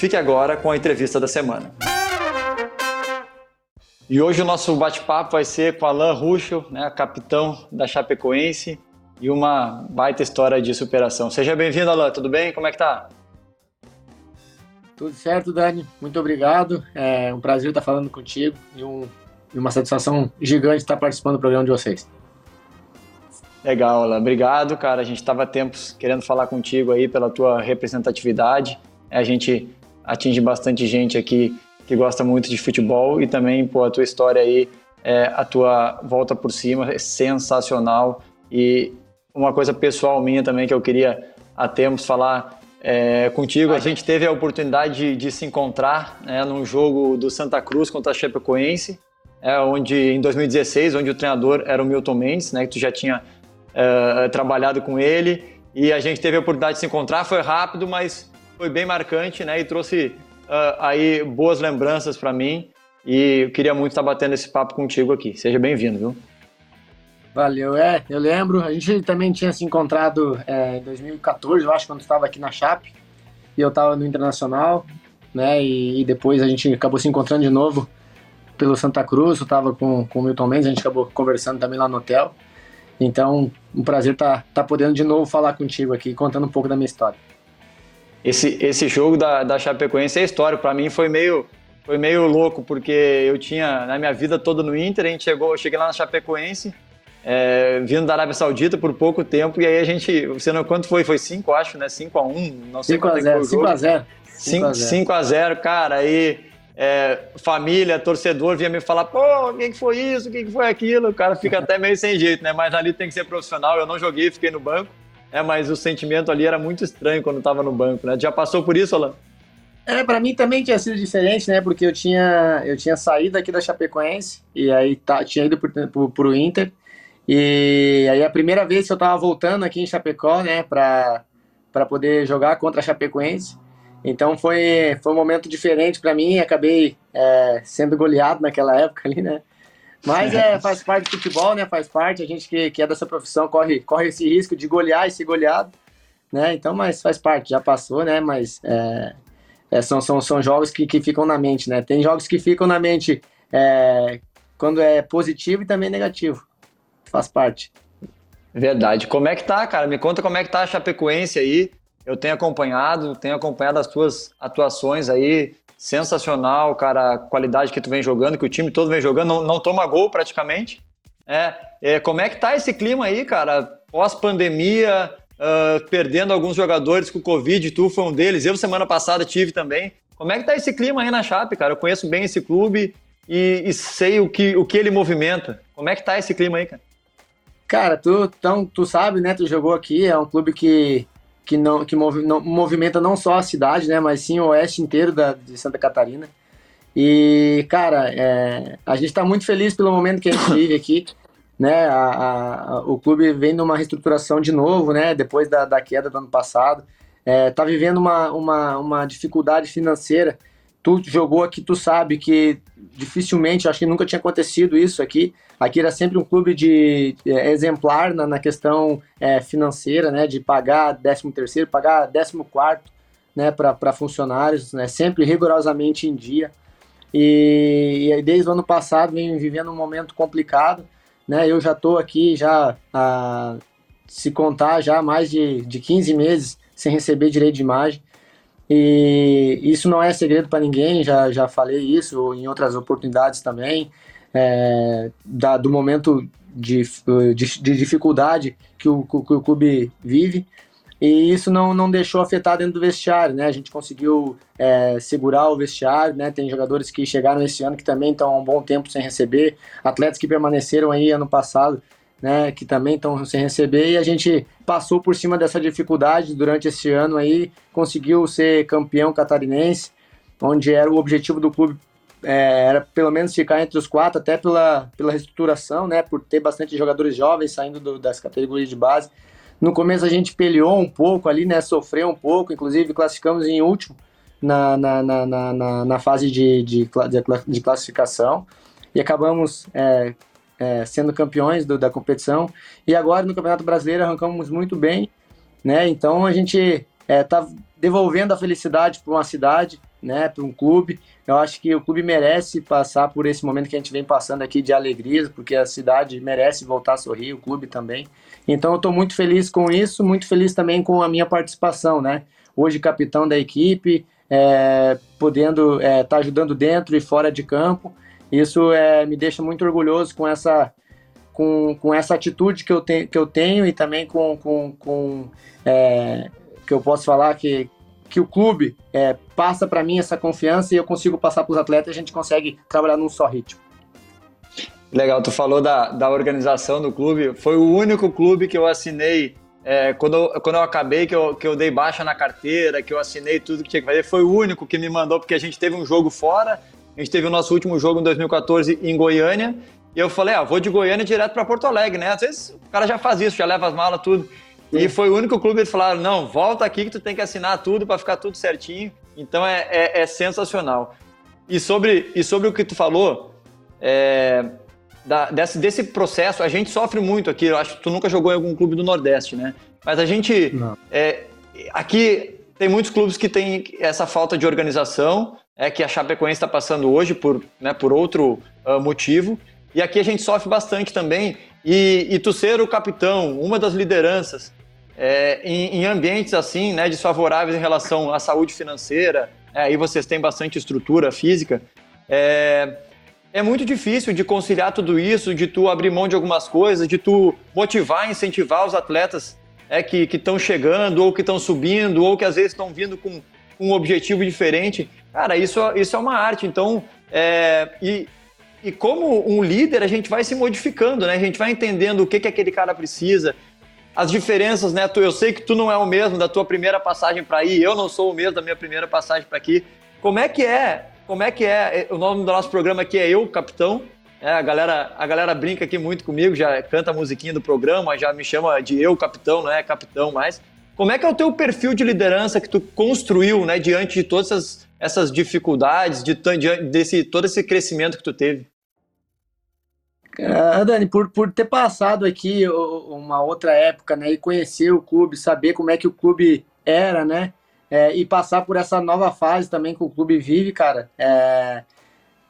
Fique agora com a entrevista da semana. E hoje o nosso bate-papo vai ser com Alain Ruschel, né, capitão da Chapecoense, e uma baita história de superação. Seja bem-vindo, Alain, tudo bem? Como é que tá? Tudo certo, Dani. Muito obrigado. É um prazer estar falando contigo e, um, e uma satisfação gigante estar participando do programa de vocês. Legal, Alain. Obrigado, cara. A gente estava tempos querendo falar contigo aí pela tua representatividade. A gente atinge bastante gente aqui que gosta muito de futebol e também, pô, a tua história aí, é, a tua volta por cima é sensacional e uma coisa pessoal minha também que eu queria há tempos falar é, contigo. A gente teve a oportunidade de, de se encontrar né, num jogo do Santa Cruz contra a Chapecoense, é, onde em 2016, onde o treinador era o Milton Mendes, né, que tu já tinha é, trabalhado com ele, e a gente teve a oportunidade de se encontrar. Foi rápido, mas foi bem marcante, né, e trouxe uh, aí boas lembranças para mim. E eu queria muito estar batendo esse papo contigo aqui. Seja bem-vindo, viu? Valeu, é, eu lembro. A gente também tinha se encontrado é, em 2014, eu acho, quando estava aqui na Chape, e eu estava no Internacional, né? E, e, depois a gente acabou se encontrando de novo pelo Santa Cruz. Eu estava com, com o Milton Mendes, a gente acabou conversando também lá no hotel. Então, um prazer estar tá, tá podendo de novo falar contigo aqui, contando um pouco da minha história. Esse, esse jogo da, da Chapecoense é histórico. Para mim foi meio, foi meio louco, porque eu tinha na minha vida toda no Inter, a gente chegou, eu cheguei lá na Chapecoense é, vindo da Arábia Saudita por pouco tempo, e aí a gente, você não quanto foi? Foi 5, acho, né? 5 a 1 não sei 5 quanto a 0, 5 a 0 5 a 0 cara, aí é, família, torcedor vinha me falar, pô, o que, foi isso, o que foi aquilo, o cara fica até meio sem jeito, né? Mas ali tem que ser profissional, eu não joguei, fiquei no banco, é, mas o sentimento ali era muito estranho quando estava no banco, né? Já passou por isso, Alan? É, para mim também tinha sido diferente, né? Porque eu tinha, eu tinha saído aqui da Chapecoense e aí tá, tinha ido pro, pro Inter e aí a primeira vez que eu tava voltando aqui em Chapecó, né, para para poder jogar contra a Chapecoense. Então foi, foi um momento diferente para mim, acabei é, sendo goleado naquela época ali, né? Mas é, faz parte do futebol, né? Faz parte, a gente que, que é dessa profissão corre, corre esse risco de golear e ser goleado, né? Então, mas faz parte, já passou, né? Mas é, é, são, são, são jogos que, que ficam na mente, né? Tem jogos que ficam na mente é, quando é positivo e também negativo faz parte. Verdade. Como é que tá, cara? Me conta como é que tá a Chapecoense aí. Eu tenho acompanhado, tenho acompanhado as tuas atuações aí. Sensacional, cara, a qualidade que tu vem jogando, que o time todo vem jogando, não, não toma gol praticamente. É, é, como é que tá esse clima aí, cara? Pós-pandemia, uh, perdendo alguns jogadores com o Covid, tu foi um deles, eu semana passada tive também. Como é que tá esse clima aí na Chape, cara? Eu conheço bem esse clube e, e sei o que, o que ele movimenta. Como é que tá esse clima aí, cara? Cara, tu, então, tu sabe, né? Tu jogou aqui, é um clube que, que, não, que mov, não, movimenta não só a cidade, né? Mas sim o oeste inteiro da, de Santa Catarina. E, cara, é, a gente está muito feliz pelo momento que a gente vive aqui. Né, a, a, o clube vem numa reestruturação de novo, né, depois da, da queda do ano passado. É, tá vivendo uma, uma, uma dificuldade financeira. Tu jogou aqui, tu sabe que dificilmente, acho que nunca tinha acontecido isso aqui. Aqui era sempre um clube de é, exemplar na, na questão é, financeira, né, de pagar 13 terceiro, pagar 14 quarto, né, para funcionários, né, sempre rigorosamente em dia. E, e desde o ano passado vem vivendo um momento complicado, né, eu já estou aqui já a se contar já mais de, de 15 meses sem receber direito de imagem. E isso não é segredo para ninguém, já, já falei isso em outras oportunidades também é, da, do momento de, de, de dificuldade que o, que o clube vive e isso não, não deixou afetar dentro do vestiário, né? A gente conseguiu é, segurar o vestiário, né? Tem jogadores que chegaram esse ano que também estão há um bom tempo sem receber, atletas que permaneceram aí ano passado, né? Que também estão sem receber e a gente passou por cima dessa dificuldade durante esse ano aí, conseguiu ser campeão catarinense, onde era o objetivo do clube é, era pelo menos ficar entre os quatro, até pela, pela reestruturação, né, por ter bastante jogadores jovens saindo do, das categorias de base. No começo a gente peleou um pouco ali, né, sofreu um pouco, inclusive classificamos em último na, na, na, na, na fase de, de, de, classificação e acabamos é, é, sendo campeões do, da competição. E agora no Campeonato Brasileiro arrancamos muito bem, né, então a gente está é, devolvendo a felicidade para uma cidade, né, para um clube. Eu acho que o clube merece passar por esse momento que a gente vem passando aqui de alegria, porque a cidade merece voltar a sorrir, o clube também. Então eu estou muito feliz com isso, muito feliz também com a minha participação, né? Hoje capitão da equipe, é, podendo estar é, tá ajudando dentro e fora de campo. Isso é, me deixa muito orgulhoso com essa com, com essa atitude que eu, te, que eu tenho e também com, com, com é, que eu posso falar que, que o clube é, passa para mim essa confiança e eu consigo passar para os atletas e a gente consegue trabalhar num só ritmo. Legal, tu falou da, da organização do clube. Foi o único clube que eu assinei é, quando, eu, quando eu acabei, que eu, que eu dei baixa na carteira, que eu assinei tudo que tinha que fazer. Foi o único que me mandou, porque a gente teve um jogo fora. A gente teve o nosso último jogo em 2014 em Goiânia. E eu falei, ah, vou de Goiânia direto para Porto Alegre, né? Às vezes o cara já faz isso, já leva as malas, tudo. E foi o único clube que falaram: não, volta aqui que tu tem que assinar tudo para ficar tudo certinho. Então é, é, é, sensacional. E sobre, e sobre o que tu falou, é, da, desse, desse processo, a gente sofre muito aqui. Eu acho que tu nunca jogou em algum clube do Nordeste, né? Mas a gente. É, aqui tem muitos clubes que têm essa falta de organização, é que a Chapecoense está passando hoje por, né, por outro uh, motivo. E aqui a gente sofre bastante também. E, e tu ser o capitão, uma das lideranças, é, em, em, ambientes assim, né, desfavoráveis em relação à saúde financeira, é, aí vocês têm bastante estrutura física, é, é muito difícil de conciliar tudo isso, de tu abrir mão de algumas coisas, de tu motivar, incentivar os atletas é, que estão chegando, ou que estão subindo, ou que às vezes estão vindo com um objetivo diferente. Cara, isso, isso é uma arte. Então, é, e, e como um líder, a gente vai se modificando, né? A gente vai entendendo o que, que aquele cara precisa, as diferenças, né? Eu sei que tu não é o mesmo da tua primeira passagem para aí, eu não sou o mesmo da minha primeira passagem para aqui. Como é que é? Como é que é? O nome do nosso programa aqui é Eu, Capitão. É, a, galera, a galera brinca aqui muito comigo, já canta a musiquinha do programa, já me chama de Eu, Capitão, não é Capitão mais. Como é que é o teu perfil de liderança que tu construiu, né, diante de todas essas, essas dificuldades, de, de, desse todo esse crescimento que tu teve? Uh, Dani, por, por ter passado aqui uma outra época, né, e conhecer o clube, saber como é que o clube era, né, é, e passar por essa nova fase também que o clube vive, cara, é,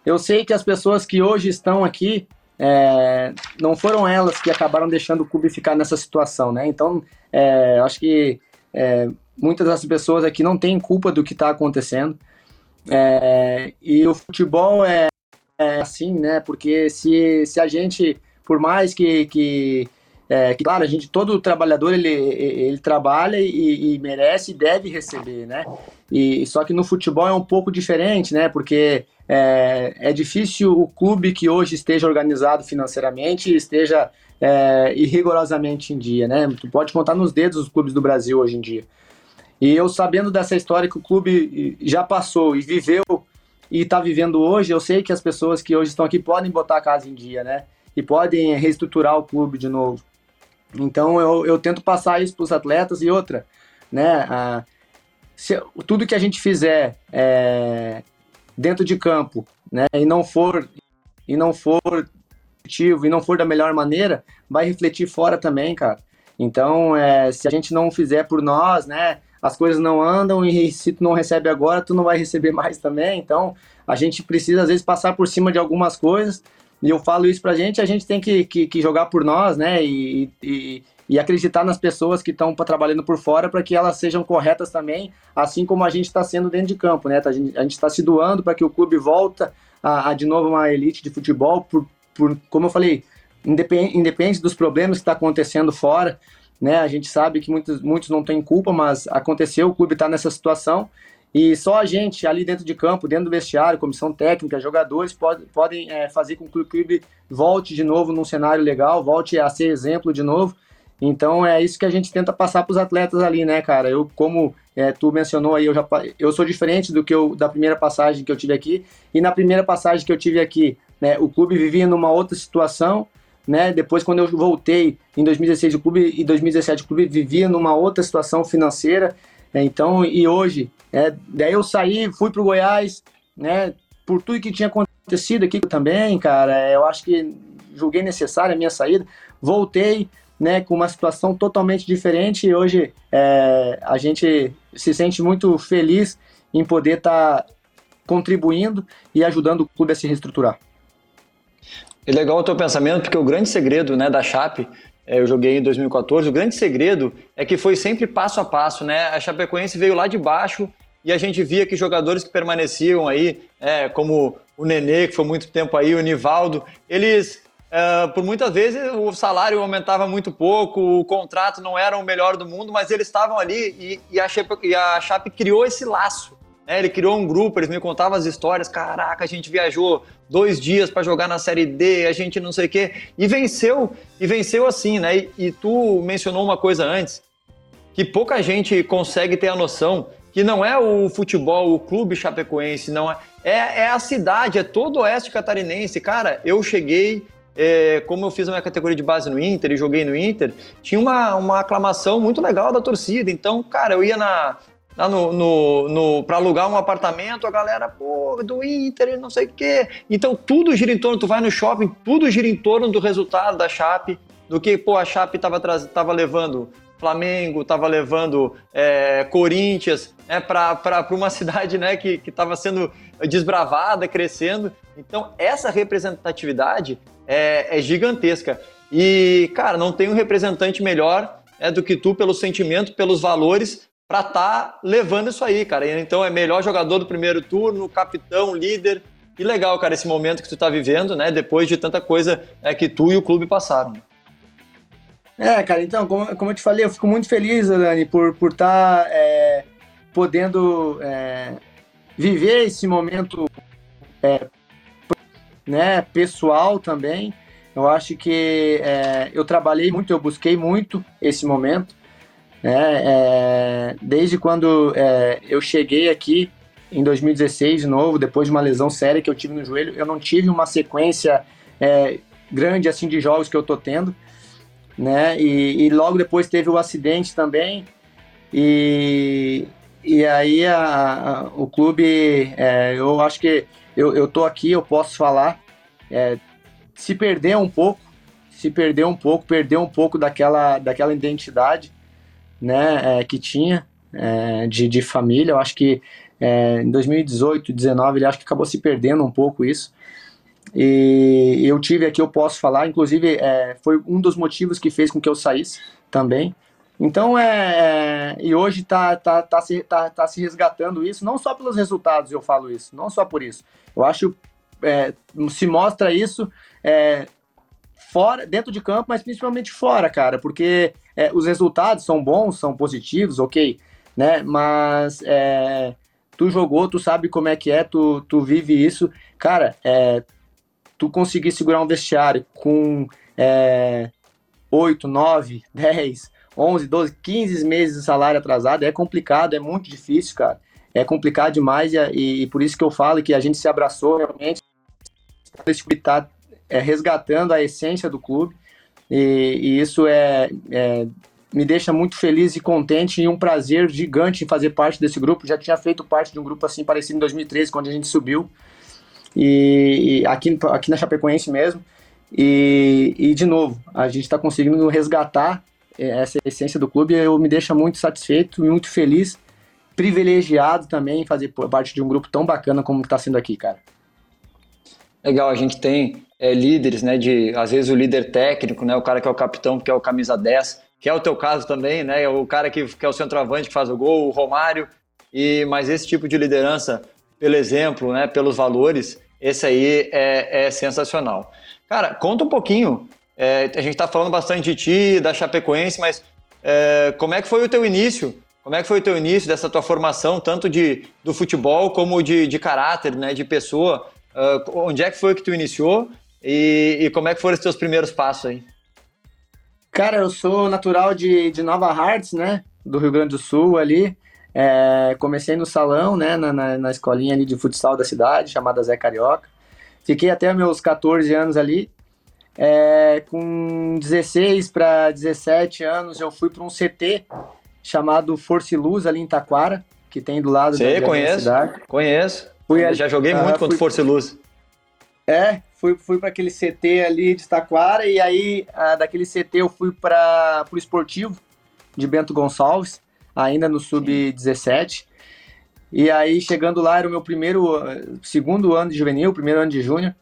eu sei que as pessoas que hoje estão aqui, é, não foram elas que acabaram deixando o clube ficar nessa situação, né, então, é, acho que é, muitas das pessoas aqui não têm culpa do que está acontecendo, é, e o futebol é é, assim, né? Porque se, se a gente, por mais que, que, é, que claro, a gente, todo trabalhador ele, ele trabalha e, e merece e deve receber, né? E só que no futebol é um pouco diferente, né? Porque é, é difícil o clube que hoje esteja organizado financeiramente esteja é, irrigorosamente em dia, né? Tu pode contar nos dedos os clubes do Brasil hoje em dia. E eu sabendo dessa história que o clube já passou e viveu e está vivendo hoje, eu sei que as pessoas que hoje estão aqui podem botar a casa em dia, né? E podem reestruturar o clube de novo. Então eu, eu tento passar isso para os atletas e outra, né? Ah, se, tudo que a gente fizer é, dentro de campo, né? E não for e não for e não for da melhor maneira, vai refletir fora também, cara. Então, é, se a gente não fizer por nós, né? As coisas não andam e se tu não recebe agora, tu não vai receber mais também. Então, a gente precisa, às vezes, passar por cima de algumas coisas. E eu falo isso pra gente, a gente tem que, que, que jogar por nós, né? E, e, e acreditar nas pessoas que estão trabalhando por fora para que elas sejam corretas também, assim como a gente está sendo dentro de campo, né? A gente está se doando para que o clube volta a, a, de novo uma elite de futebol, por, por como eu falei, independente, independente dos problemas que está acontecendo fora, né? A gente sabe que muitos, muitos não têm culpa, mas aconteceu, o clube está nessa situação e só a gente ali dentro de campo, dentro do vestiário, comissão técnica, jogadores pode, podem é, fazer com que o clube volte de novo num cenário legal, volte a ser exemplo de novo. Então é isso que a gente tenta passar para os atletas ali, né, cara? Eu como é, tu mencionou aí, eu, já, eu sou diferente do que eu, da primeira passagem que eu tive aqui, e na primeira passagem que eu tive aqui, né, o clube vivia numa outra situação, né, depois quando eu voltei em 2016 o clube e 2017 o clube vivia numa outra situação financeira, né, então e hoje, é, daí eu saí, fui pro Goiás, né, por tudo que tinha acontecido aqui também, cara, eu acho que julguei necessária a minha saída, voltei, né, com uma situação totalmente diferente e hoje é, a gente se sente muito feliz em poder estar tá contribuindo e ajudando o clube a se reestruturar. É legal o teu pensamento, porque o grande segredo né, da Chape, é, eu joguei em 2014, o grande segredo é que foi sempre passo a passo, né? A Chapecoense veio lá de baixo e a gente via que jogadores que permaneciam aí, é, como o Nenê, que foi muito tempo aí, o Nivaldo, eles Uh, por muitas vezes o salário aumentava muito pouco, o contrato não era o melhor do mundo, mas eles estavam ali e, e, a Chape, e, a Chape, criou esse laço. Né? Ele criou um grupo, eles me contavam as histórias. Caraca, a gente viajou dois dias para jogar na Série D, a gente não sei o quê. E venceu, e venceu assim, né? E, e tu mencionou uma coisa antes, que pouca gente consegue ter a noção que não é o futebol, o clube chapecoense, não é, é, é a cidade, é todo o oeste catarinense. Cara, eu cheguei é, como eu fiz a minha categoria de base no Inter e joguei no Inter, tinha uma, uma aclamação muito legal da torcida. Então, cara, eu ia na, lá no, no, no para alugar um apartamento, a galera, pô, do Inter, não sei o quê. Então, tudo gira em torno, tu vai no shopping, tudo gira em torno do resultado da Chape, do que, pô, a Chape tava, tava levando Flamengo, tava levando é, Corinthians, né, para uma cidade né, que estava sendo desbravada, crescendo. Então, essa representatividade é, é gigantesca. E, cara, não tem um representante melhor é, do que tu pelo sentimento, pelos valores, para estar tá levando isso aí, cara. Então, é melhor jogador do primeiro turno, capitão, líder. Que legal, cara, esse momento que tu está vivendo, né? Depois de tanta coisa é, que tu e o clube passaram. É, cara, então, como, como eu te falei, eu fico muito feliz, Dani, por estar por tá, é, podendo é, viver esse momento é, né, pessoal também. Eu acho que é, eu trabalhei muito, eu busquei muito esse momento. Né, é, desde quando é, eu cheguei aqui em 2016 de novo, depois de uma lesão séria que eu tive no joelho, eu não tive uma sequência é, grande assim de jogos que eu tô tendo, né? E, e logo depois teve o acidente também. E, e aí a, a, o clube, é, eu acho que eu, eu tô aqui, eu posso falar, é, se perder um pouco, se perder um pouco, perder um pouco daquela, daquela identidade né, é, que tinha é, de, de família. Eu acho que é, em 2018, 2019, ele acho que acabou se perdendo um pouco isso. E eu tive aqui, eu posso falar, inclusive é, foi um dos motivos que fez com que eu saísse também. Então, é, é, e hoje está tá, tá, se, tá, tá se resgatando isso, não só pelos resultados eu falo isso, não só por isso. Eu acho é, se mostra isso fora, dentro de campo, mas principalmente fora, cara, porque é, os resultados são bons, são positivos, ok, né? Mas é, tu jogou, tu sabe como é que é, tu, tu vive isso, cara. É, tu conseguir segurar um vestiário com é, 8, 9, 10, 11, 12, 15 meses de salário atrasado é complicado, é muito difícil, cara. É complicado demais e, e por isso que eu falo que a gente se abraçou realmente. Esse está é, resgatando a essência do clube e, e isso é, é, me deixa muito feliz e contente e um prazer gigante em fazer parte desse grupo. Já tinha feito parte de um grupo assim parecido em 2013, quando a gente subiu e, e aqui, aqui na Chapecoense mesmo. E, e de novo, a gente está conseguindo resgatar é, essa essência do clube. Eu me deixa muito satisfeito e muito feliz, privilegiado também em fazer parte de um grupo tão bacana como está sendo aqui, cara. Legal, a gente tem é, líderes, né? De às vezes o líder técnico, né? O cara que é o capitão, que é o camisa 10, que é o teu caso também, né? O cara que, que é o centroavante que faz o gol, o Romário. E mas esse tipo de liderança pelo exemplo, né, pelos valores, esse aí é, é sensacional. Cara, conta um pouquinho. É, a gente está falando bastante de ti, da Chapecoense, mas é, como é que foi o teu início? Como é que foi o teu início dessa tua formação, tanto de, do futebol como de, de caráter, né, de pessoa? Uh, onde é que foi que tu iniciou e, e, como é que foram os teus primeiros passos aí? Cara, eu sou natural de, de Nova Hartz, né, do Rio Grande do Sul ali. É, comecei no salão, né, na, na, na, escolinha ali de futsal da cidade, chamada Zé Carioca. Fiquei até meus 14 anos ali. É, com 16 para 17 anos, eu fui para um CT chamado Força e Luz, ali em Taquara, que tem do lado Sei, da conheço, cidade. Conheço. Fui, já joguei muito contra Força e Luz. É, fui, fui para aquele CT ali de Taquara e aí ah, daquele CT eu fui para o esportivo de Bento Gonçalves, ainda no sub-17. E aí chegando lá era o meu primeiro, segundo ano de juvenil, primeiro ano de júnior.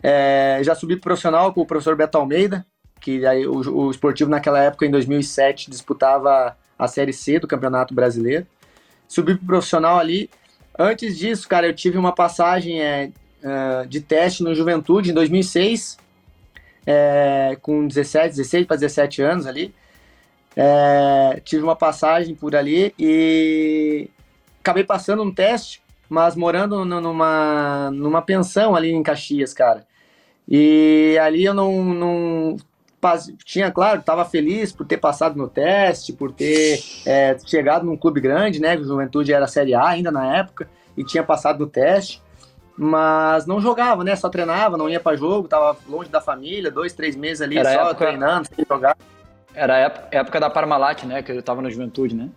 É, já subi profissional com o professor Beto Almeida, que aí o, o esportivo naquela época, em 2007, disputava a Série C do Campeonato Brasileiro. Subi pro profissional ali. Antes disso, cara, eu tive uma passagem é, uh, de teste no Juventude em 2006, é, com 17, 16 para 17 anos ali. É, tive uma passagem por ali e acabei passando um teste, mas morando numa, numa pensão ali em Caxias, cara. E ali eu não, não tinha, claro, estava feliz por ter passado no teste, por ter é, chegado num clube grande, né? Juventude era Série A ainda na época e tinha passado no teste mas não jogava, né? Só treinava, não ia para jogo, tava longe da família, dois, três meses ali Era só época... treinando, sem jogar. Era a época da Parmalat, né? Que eu tava na juventude, né?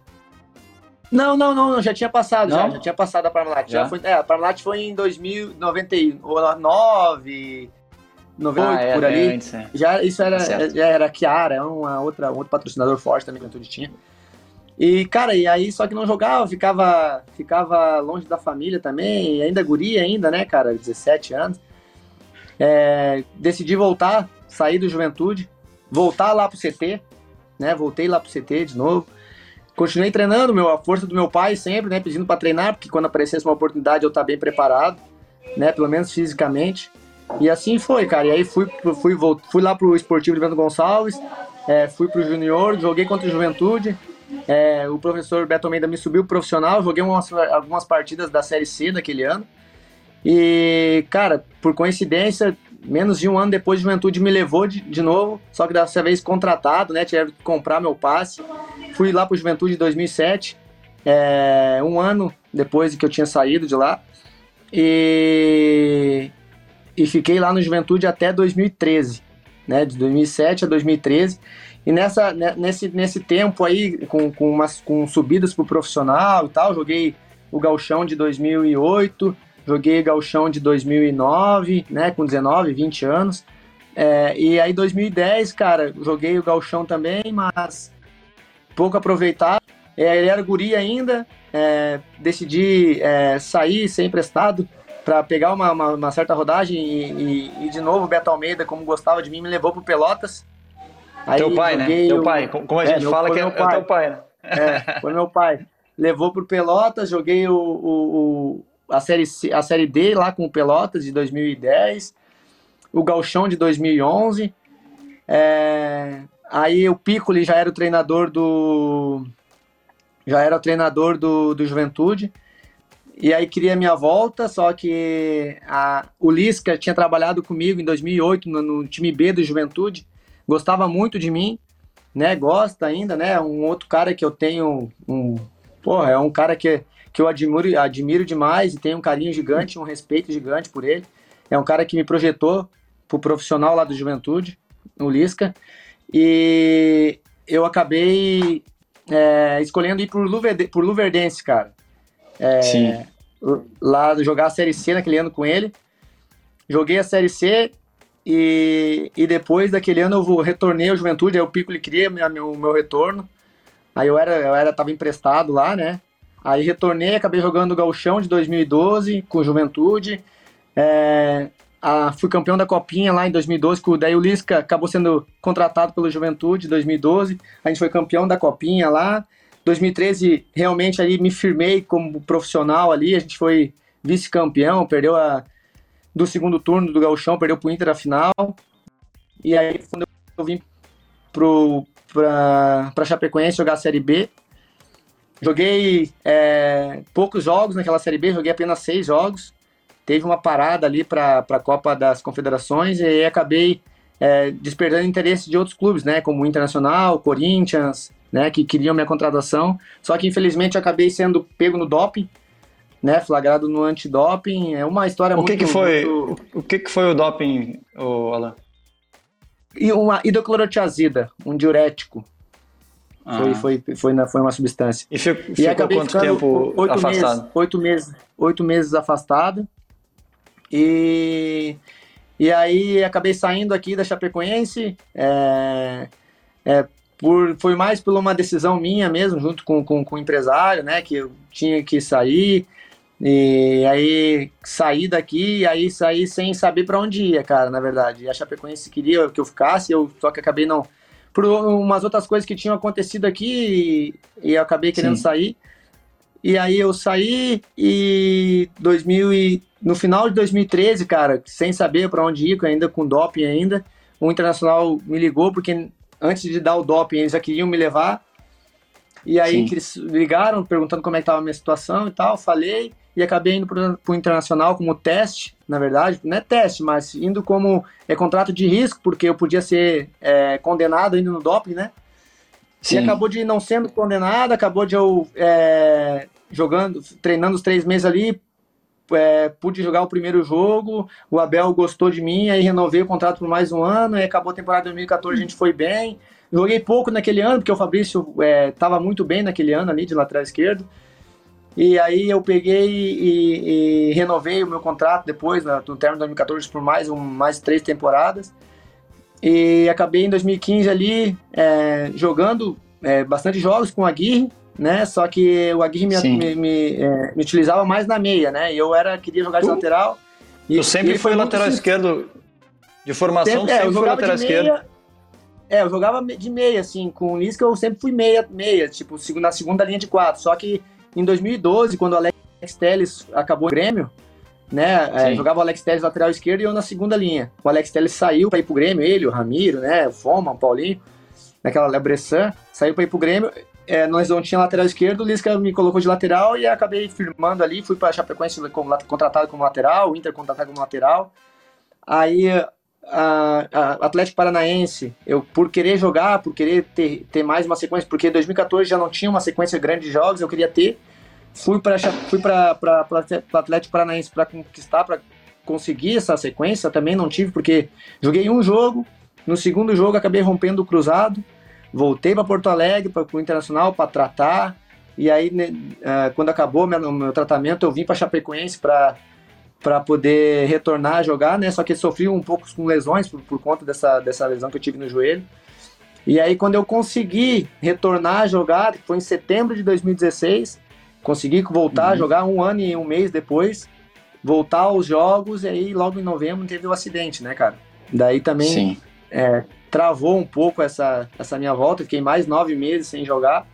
Não, não, não, já tinha passado, já, já tinha passado a Parmalat. Já? já foi, é, a Parmalat foi em 2099, 98, ah, é, por ali. Antes, é. Já, isso era, tá já era Chiara, é uma outra, um outro patrocinador forte também que a juventude tinha. E, cara, e aí só que não jogava, ficava, ficava longe da família também, ainda guria ainda, né, cara, 17 anos. É, decidi voltar, sair do Juventude, voltar lá pro CT, né, voltei lá pro CT de novo. Continuei treinando, meu, a força do meu pai sempre, né, pedindo para treinar, porque quando aparecesse uma oportunidade eu tá bem preparado, né, pelo menos fisicamente. E assim foi, cara. E aí fui, fui, fui, lá pro Esportivo de Bento Gonçalves, é, fui pro Junior, joguei contra o Juventude, é, o professor Beto Almeida me subiu profissional, joguei umas, algumas partidas da Série C daquele ano. E, cara, por coincidência, menos de um ano depois, a Juventude me levou de, de novo, só que dessa vez contratado, né? Tive que comprar meu passe. Fui lá para o Juventude em 2007, é, um ano depois que eu tinha saído de lá. E, e fiquei lá no Juventude até 2013, né? De 2007 a 2013. E nessa, né, nesse, nesse tempo aí, com, com, umas, com subidas pro profissional e tal, joguei o Galchão de 2008, joguei Galchão de 2009, né, com 19, 20 anos. É, e aí 2010, cara, joguei o Galchão também, mas pouco aproveitado. É, ele era guri ainda, é, decidi é, sair, ser emprestado para pegar uma, uma, uma, certa rodagem e, e, e, de novo o Beto Almeida, como gostava de mim, me levou pro Pelotas. Aí teu pai, né? Teu pai, como a é, gente fala que é, é, teu pai, né? É, foi meu pai. Levou pro Pelotas, joguei o, o, o, a, série a Série D lá com o Pelotas de 2010, o Galchão de 2011. É, aí o Piccoli já era o treinador do. Já era o treinador do, do Juventude. E aí queria minha volta, só que a, o Lisca tinha trabalhado comigo em 2008 no, no time B do Juventude gostava muito de mim, né? Gosta ainda, né? Um outro cara que eu tenho, um, porra, é um cara que, que eu admiro, admiro demais e tenho um carinho gigante, um respeito gigante por ele. É um cara que me projetou pro profissional lá do Juventude, o Lisca, e eu acabei é, escolhendo ir por Luverdense, cara. É, Sim. Lá jogar a Série C naquele ano com ele. Joguei a Série C e, e depois daquele ano eu retornei ao Juventude, aí o Pico ele queria o meu, meu retorno. Aí eu era, eu era tava emprestado lá, né? Aí retornei, acabei jogando o Gauchão de 2012 com Juventude. É, a, fui campeão da Copinha lá em 2012, com, daí o Lisca acabou sendo contratado pelo Juventude em 2012. A gente foi campeão da Copinha lá. 2013 realmente ali me firmei como profissional ali, a gente foi vice-campeão, perdeu a, do segundo turno do Gauchão, perdeu pro Inter a final. E aí, quando eu vim pro, pra, pra Chapecoense jogar a Série B, joguei é, poucos jogos naquela Série B, joguei apenas seis jogos. Teve uma parada ali para a Copa das Confederações e aí acabei é, despertando interesse de outros clubes, né, como o Internacional, Corinthians, né, que queriam minha contratação, só que infelizmente eu acabei sendo pego no doping, né, flagrado no antidoping, é uma história o muito... Que que foi, muito... O que que foi o doping, Alan? E uma hidroclorotiazida, um diurético. Ah. Foi, foi, foi, na, foi uma substância. E, fico, e ficou quanto tempo oito afastado? Meses, oito meses, oito meses afastado. E, e aí acabei saindo aqui da Chapecoense. É, é, por, foi mais por uma decisão minha mesmo, junto com, com, com o empresário, né? Que eu tinha que sair. E aí saí daqui e aí saí sem saber para onde ia, cara, na verdade. A Chapecoense queria que eu ficasse, eu só que acabei não. Por umas outras coisas que tinham acontecido aqui e, e eu acabei querendo Sim. sair. E aí eu saí e 2000 e, no final de 2013, cara, sem saber para onde ir, ainda com doping ainda, o Internacional me ligou porque antes de dar o doping eles já queriam me levar. E aí eles ligaram perguntando como é que estava a minha situação e tal, falei e acabei indo para o internacional como teste, na verdade, não é teste, mas indo como é contrato de risco, porque eu podia ser é, condenado indo no doping, né? Sim. E acabou de não sendo condenado, acabou de eu é, jogando, treinando os três meses ali, é, pude jogar o primeiro jogo, o Abel gostou de mim, aí renovei o contrato por mais um ano, aí acabou a temporada de 2014, a gente foi bem. Joguei pouco naquele ano, porque o Fabrício estava é, muito bem naquele ano ali de lateral esquerdo. E aí eu peguei e, e renovei o meu contrato depois, né, no término de 2014, por mais, um, mais três temporadas. E acabei em 2015 ali é, jogando é, bastante jogos com o Aguirre, né? Só que o Aguirre me, me, me, é, me, utilizava mais na meia, né? E eu era, queria jogar de tu, lateral. E, tu sempre foi lateral esquerdo de formação, sempre, é, sempre foi lateral esquerdo. É, eu jogava de meia, assim, com o Lisca eu sempre fui meia, meia, tipo, na segunda linha de quatro. Só que em 2012, quando o Alex Telles acabou o Grêmio, né? É, jogava o Alex Telles lateral esquerdo e eu na segunda linha. O Alex Telles saiu para ir pro Grêmio, ele, o Ramiro, né? O Foma, o Paulinho, naquela Lebressan, saiu para ir pro Grêmio. É, nós não tinha lateral esquerdo, o Lisca me colocou de lateral e acabei firmando ali, fui para Chapecoense como, contratado como lateral, o Inter contratado como lateral. Aí a, a Atlético Paranaense, eu por querer jogar, por querer ter, ter mais uma sequência, porque 2014 já não tinha uma sequência grande de jogos, eu queria ter. Fui para fui o Atlético Paranaense para conquistar, para conseguir essa sequência, também não tive, porque joguei um jogo, no segundo jogo acabei rompendo o cruzado, voltei para Porto Alegre, para o Internacional, para tratar, e aí, né, uh, quando acabou meu, meu tratamento, eu vim para Chapecoense para para poder retornar a jogar, né? Só que sofri um pouco com lesões por, por conta dessa, dessa lesão que eu tive no joelho. E aí, quando eu consegui retornar a jogar, foi em setembro de 2016, consegui voltar uhum. a jogar um ano e um mês depois, voltar aos jogos, e aí logo em novembro teve o acidente, né, cara? Daí também é, travou um pouco essa, essa minha volta, fiquei mais nove meses sem jogar.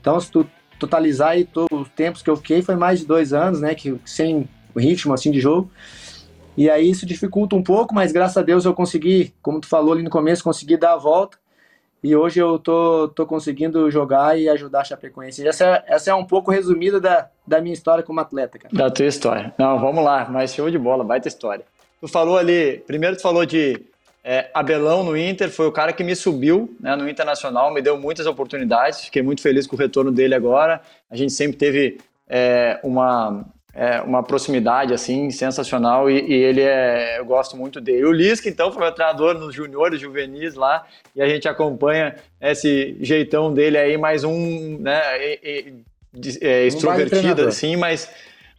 Então, se tu totalizar aí todos os tempos que eu fiquei, foi mais de dois anos, né, que sem ritmo assim de jogo. E aí isso dificulta um pouco, mas graças a Deus eu consegui, como tu falou ali no começo, consegui dar a volta. E hoje eu tô, tô conseguindo jogar e ajudar a Chapecoense. Essa, essa é um pouco resumida da, da minha história como atleta, cara. Da tua história. Não, vamos lá, mas show de bola, baita história. Tu falou ali, primeiro tu falou de é, Abelão no Inter, foi o cara que me subiu né, no Internacional, me deu muitas oportunidades, fiquei muito feliz com o retorno dele agora. A gente sempre teve é, uma, é, uma proximidade assim sensacional e, e, ele é eu gosto muito dele. O Lisca então foi meu treinador nos juniores, juvenis lá e a gente acompanha esse jeitão dele aí mais um né é, extrovertido assim, mas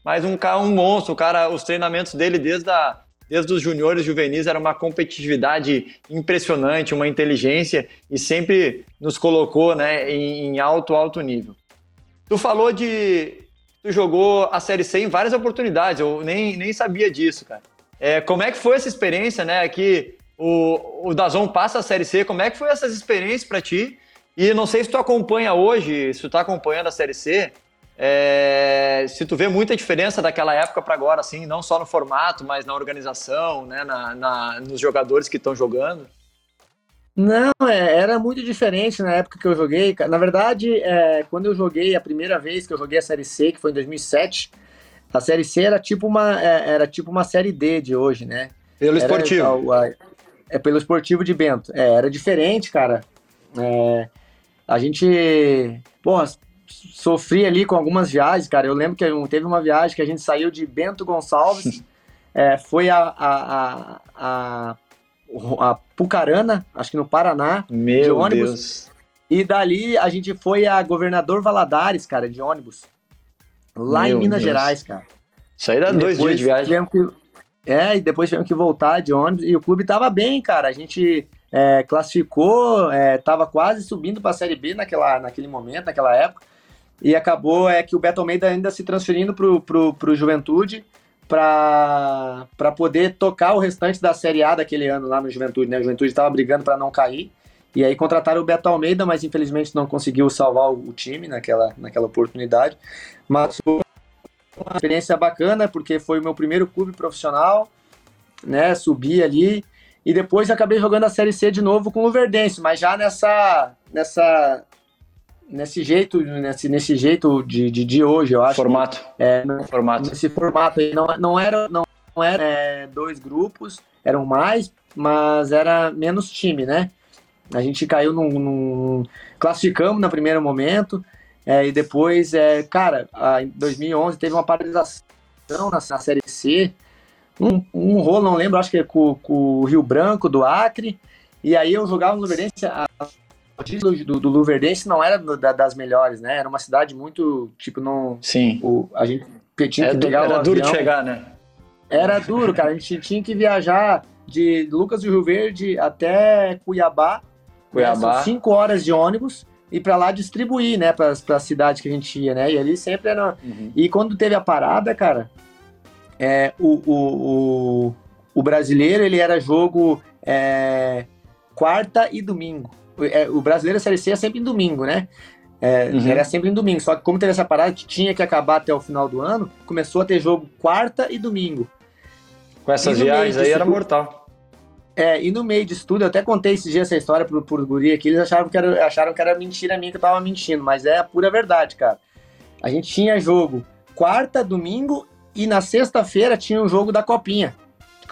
mais um cara um monstro, o cara os treinamentos dele desde a desde os juniores juvenis era uma competitividade impressionante, uma inteligência e sempre nos colocou né, em, em alto, alto nível. Tu falou de, tu jogou a Série C em várias oportunidades, eu nem, nem sabia disso, cara. É, como é que foi essa experiência, né? Que o, o Dazon passa a Série C, como é que foi essas experiências para ti? E não sei se tu acompanha hoje, se tu tá acompanhando a Série C, é, se tu vê muita diferença daquela época para agora, assim, não só no formato, mas na organização, né, na, na nos jogadores que estão jogando. Não, é, era muito diferente na época que eu joguei. Na verdade, é, quando eu joguei a primeira vez que eu joguei a Série C, que foi em 2007, a Série C era tipo uma, é, era tipo uma Série D de hoje, né? Pelo era, esportivo. A, a, é pelo esportivo de Bento. É, era diferente, cara. É, A gente, porra, sofri ali com algumas viagens, cara. Eu lembro que teve uma viagem que a gente saiu de Bento Gonçalves, é, foi a, a, a, a, Pucarana, acho que no Paraná, Meu de ônibus. Deus. E dali a gente foi a Governador Valadares, cara, de ônibus. Lá Meu em Minas Deus. Gerais, cara. Isso aí dá E dois dias de viagem. que- é, e depois tivemos que voltar de ônibus. E o clube tava bem, cara. A gente é, classificou, é, tava quase subindo para a Série B naquela, naquele momento, naquela época. E acabou é que o Beto Almeida ainda se transferindo pro, pro, pro Juventude para poder tocar o restante da Série A daquele ano lá no Juventude, né? O Juventude estava brigando para não cair. E aí contrataram o Beto Almeida, mas infelizmente não conseguiu salvar o, time naquela, naquela oportunidade. Mas foi uma experiência bacana, porque foi o meu primeiro clube profissional, né? Subi ali. E depois acabei jogando a Série C de novo com o Luverdense, mas já nessa. nessa nesse jeito, nesse, nesse jeito de, de, de hoje, eu acho. Formato. É, Formato. nesse formato aí. Não, não era, não, não era é, dois grupos, eram mais, mas era menos time, né? A gente caiu num. num classificamos no primeiro momento, é, e depois, é, cara, a, em 2011 teve uma paralisação na, na Série C. Um, um rolo, não lembro, acho que é com, com o Rio Branco, do Acre. E aí eu jogava no Luverdense. A, título do, do Luverdense não era da, das melhores, né? Era uma cidade muito, tipo, não... Sim. O, a gente tinha que du- pegar era duro de chegar, né? Era duro, cara. A gente tinha que viajar de Lucas do Rio Verde até Cuiabá. Cuiabá. Né? Cinco horas de ônibus e para lá distribuir, né, para as cidades que a gente ia, né? E ali sempre era. Uhum. E quando teve a parada, cara, é, o, o, o, o brasileiro ele era jogo é, quarta e domingo. O, é, o brasileiro Série C é sempre em domingo, né? É, Uhum. Era sempre em domingo. Só que como teve essa parada que tinha que acabar até o final do ano, começou a ter jogo quarta e domingo. Com essas viagens aí era mortal. É, e no meio disso tudo, eu até contei esses dias essa história pro, pro guri aqui, eles acharam que, era, acharam que era mentira minha, que eu tava mentindo, mas é a pura verdade, cara. A gente tinha jogo quarta, domingo, e na sexta-feira tinha o jogo da Copinha,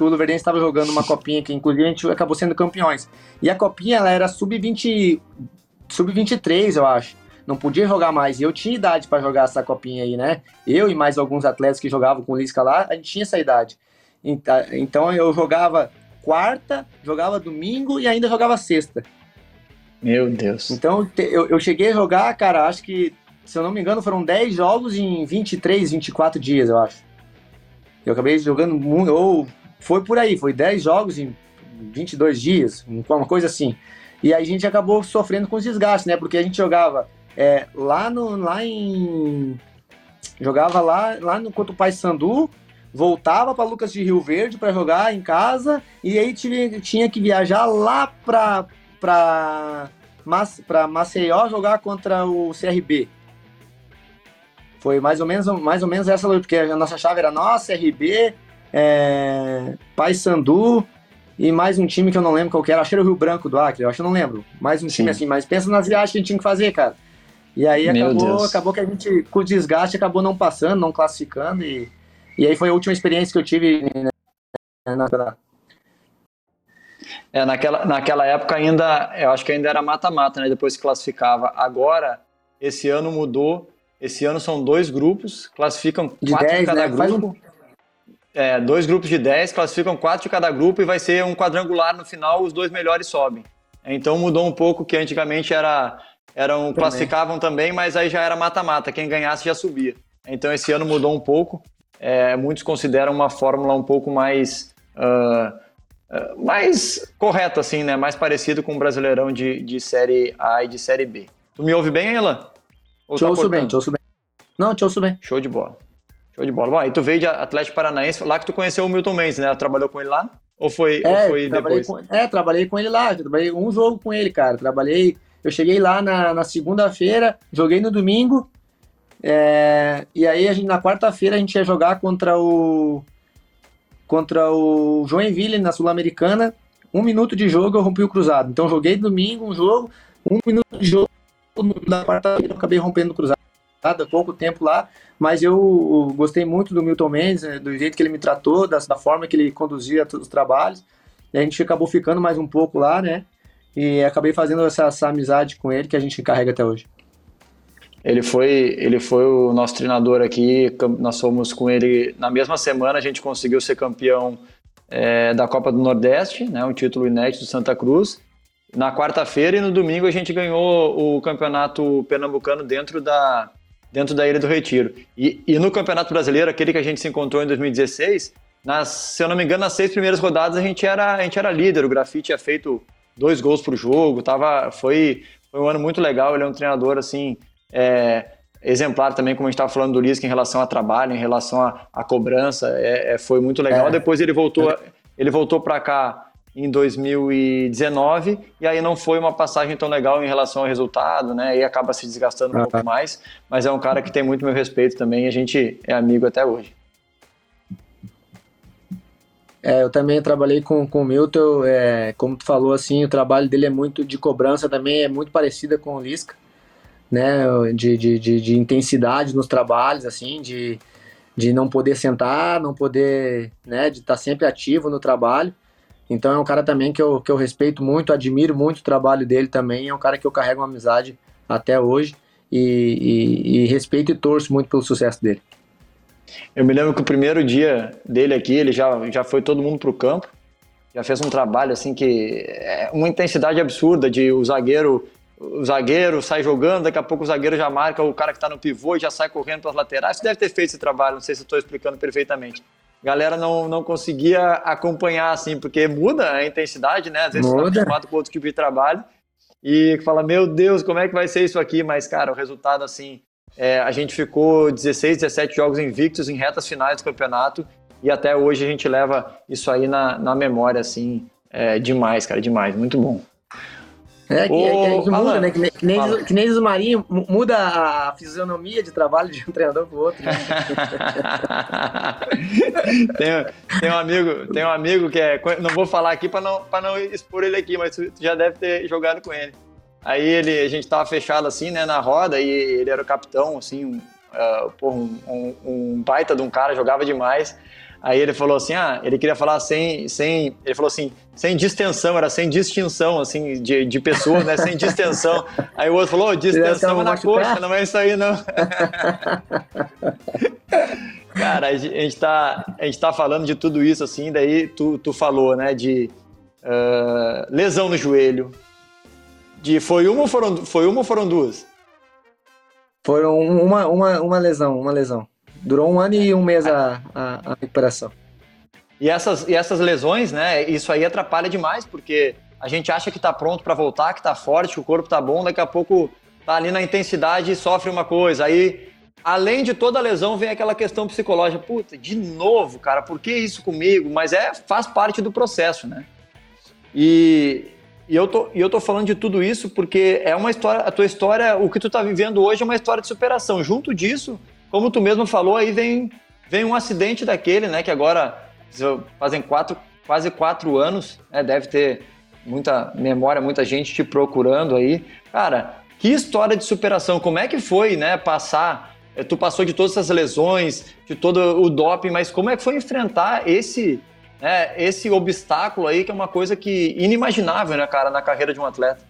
que o Luverdense estava jogando uma Copinha, que inclusive a gente acabou sendo campeões. E a Copinha, ela era sub-20, sub-23, eu acho. Não podia jogar mais, e eu tinha idade para jogar essa Copinha aí, né? Eu e mais alguns atletas que jogavam com o Lisca lá, a gente tinha essa idade. Enta- Então eu jogava quarta, jogava domingo e ainda jogava sexta. Meu Deus. Então eu, eu cheguei a jogar, cara, acho que, se eu não me engano, foram 10 jogos em 23, 24 dias, eu acho. Eu acabei jogando muito, ou foi por aí, foi 10 jogos em 22 dias, uma coisa assim. E aí a gente acabou sofrendo com os desgastes, né? Porque a gente jogava é, lá, no, lá em. Jogava lá, lá no contra o Paysandu, voltava para Lucas de Rio Verde para jogar em casa, e aí tive, tinha que viajar lá para para Mas, pra Maceió jogar contra o CRB. Foi mais ou menos, mais ou menos essa luta, porque a nossa chave era nossa, CRB, é, Paysandu e mais um time que eu não lembro qual que era, acho que era o Rio Branco do Acre, eu acho que eu não lembro. Mais um time Sim. assim, mas pensa nas viagens que a gente tinha que fazer, cara. E aí acabou, acabou que a gente, com o desgaste, acabou não passando, não classificando e, e aí foi a última experiência que eu tive né, na, É, naquela, naquela época ainda, eu acho que ainda era mata-mata, né? Depois se classificava. Agora, esse ano mudou. Esse ano são dois grupos, classificam de quatro 10, de cada né? Grupo. É, dois grupos de 10, classificam quatro de cada grupo e vai ser um quadrangular no final, os dois melhores sobem. Então mudou um pouco, que antigamente era, eram, classificavam também, mas aí já era mata-mata, quem ganhasse já subia. Então esse ano mudou um pouco, é, muitos consideram uma fórmula um pouco mais, ah, ah, mais correta, assim, né? mais parecido com o Brasileirão de, de Série A e de Série B. Tu me ouve bem, Elan? Ou te tá ouço bem, te ouço bem. Não, te ouço bem. Show de bola. Show de bola. Bom, aí tu veio de Atlético Paranaense, lá que tu conheceu o Milton Mendes, né? Trabalhou com ele lá? Ou foi, ou É, foi trabalhei depois? com, é, trabalhei com ele lá, trabalhei um jogo com ele, cara. Trabalhei, eu cheguei lá na, na segunda-feira, joguei no domingo, é, e aí a gente, na quarta-feira a gente ia jogar contra o contra o Joinville na Sul-Americana. Um minuto de jogo eu rompi o cruzado. Então joguei domingo um jogo, um minuto de jogo na quarta-feira eu acabei rompendo o cruzado. Há pouco tempo lá, mas eu gostei muito do Milton Mendes, né, do jeito que ele me tratou, da, da forma que ele conduzia os trabalhos. E a gente acabou ficando mais um pouco lá, né? e acabei fazendo essa, essa amizade com ele que a gente carrega até hoje. Ele foi, ele foi o nosso treinador aqui. Nós fomos com ele na mesma semana. A gente conseguiu ser campeão é, da Copa do Nordeste, né, um título inédito do Santa Cruz. Na quarta-feira e no domingo a gente ganhou o campeonato pernambucano dentro da, dentro da Ilha do Retiro. E, e no Campeonato Brasileiro, aquele que a gente se encontrou em 2016, nas, se eu não me engano, nas seis primeiras rodadas a gente era, a gente era líder. O Grafite tinha feito dois gols por jogo, tava, foi, foi um ano muito legal. Ele é um treinador assim é, exemplar também, como a gente estava falando do Lisca, em relação a trabalho, em relação à cobrança, é, é, foi muito legal. É. Depois ele voltou, ele voltou para cá em 2019 e aí não foi uma passagem tão legal em relação ao resultado, né? E acaba se desgastando um uhum. pouco mais, mas é um cara que tem muito meu respeito também e a gente é amigo até hoje. É, eu também trabalhei com, com o Milton, é, como tu falou assim, o trabalho dele é muito de cobrança também, é muito parecida com o Lisca né, de, de, de, de intensidade nos trabalhos, assim, de, de não poder sentar, não poder, né, de estar tá sempre ativo no trabalho. Então é um cara também que eu, que eu respeito muito, admiro muito o trabalho dele também, é um cara que eu carrego uma amizade até hoje e, e, e respeito e torço muito pelo sucesso dele. Eu me lembro que o primeiro dia dele aqui, ele já, já foi todo mundo para o campo, já fez um trabalho assim que é uma intensidade absurda de o zagueiro o zagueiro sai jogando, daqui a pouco o zagueiro já marca o cara que está no pivô e já sai correndo para as laterais. Você deve ter feito esse trabalho, não sei se estou explicando perfeitamente. Galera não, não conseguia acompanhar assim, porque muda a intensidade, né? Às vezes você está acostumado com outro tipo de trabalho e fala, meu Deus, como é que vai ser isso aqui? Mas, cara, o resultado, assim, é, a gente ficou 16, 17 jogos invictos em retas finais do campeonato e até hoje a gente leva isso aí na, na memória, assim, é, demais, cara, demais, muito bom. É, que, Ô, é, que muda, né? Que nem, que nem, que nem os marinhos, muda a fisionomia de trabalho de um treinador pro outro. Né? tem, tem, um amigo, tem um amigo que é. Não vou falar aqui para não, pra não expor ele aqui, mas tu já deve ter jogado com ele. Aí ele, a gente tava fechado assim, né, na roda, e ele era o capitão, assim, um, uh, porra, um, um, um baita de um cara, jogava demais. Aí ele falou assim, ah, ele queria falar sem, sem, ele falou assim, sem distensão, era sem distinção, assim, de, de pessoas, né, sem distensão. Aí o outro falou, oh, distensão é na coxa, não é isso aí não. Cara, a gente, tá, a gente tá falando de tudo isso, assim, daí tu, tu falou, né, de uh, lesão no joelho, de foi uma ou foram, foi uma ou foram duas? Foram uma, uma, uma lesão, uma lesão. Durou um ano e um mês a, a, a recuperação. E essas, e essas lesões, né? Isso aí atrapalha demais, porque a gente acha que tá pronto para voltar, que tá forte, que o corpo tá bom, daqui a pouco tá ali na intensidade e sofre uma coisa. Aí, além de toda a lesão, vem aquela questão psicológica. Puta, de novo, cara, por que isso comigo? Mas é, faz parte do processo, né? E, e eu, tô, e eu tô falando de tudo isso porque é uma história, a tua história, o que tu tá vivendo hoje é uma história de superação. Junto disso, como tu mesmo falou, aí vem, vem um acidente daquele, né? Que agora fazem quatro, quase quatro anos, né, deve ter muita memória, muita gente te procurando aí. Cara, que história de superação, como é que foi, né, passar, eh, tu passou de todas essas lesões, de todo o doping, mas como é que foi enfrentar esse, né, esse obstáculo aí, que é uma coisa que inimaginável, né, cara, na carreira de um atleta?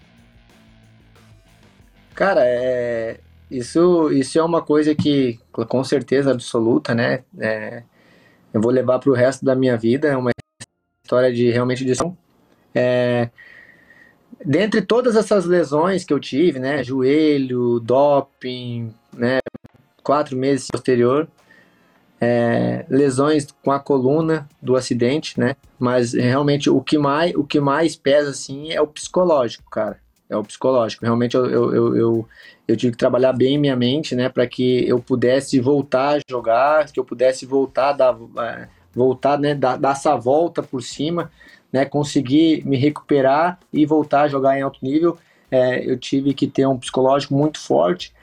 Cara, é, isso, isso é uma coisa que, com certeza absoluta, né? É, eu vou levar para o resto da minha vida. É uma história de realmente de é, dentre todas essas lesões que eu tive, né? Joelho, doping, né? Quatro meses posterior, é, lesões com a coluna do acidente, né? Mas realmente o que mais, o que mais pesa assim é o psicológico, cara é o psicológico. Realmente eu, eu, eu, eu, tive que trabalhar bem minha mente, né, para que eu pudesse voltar a jogar, que eu pudesse voltar a dar, é, voltar, né, dar, dar essa volta por cima, né, conseguir me recuperar e voltar a jogar em alto nível. É, eu tive que ter um psicológico muito forte,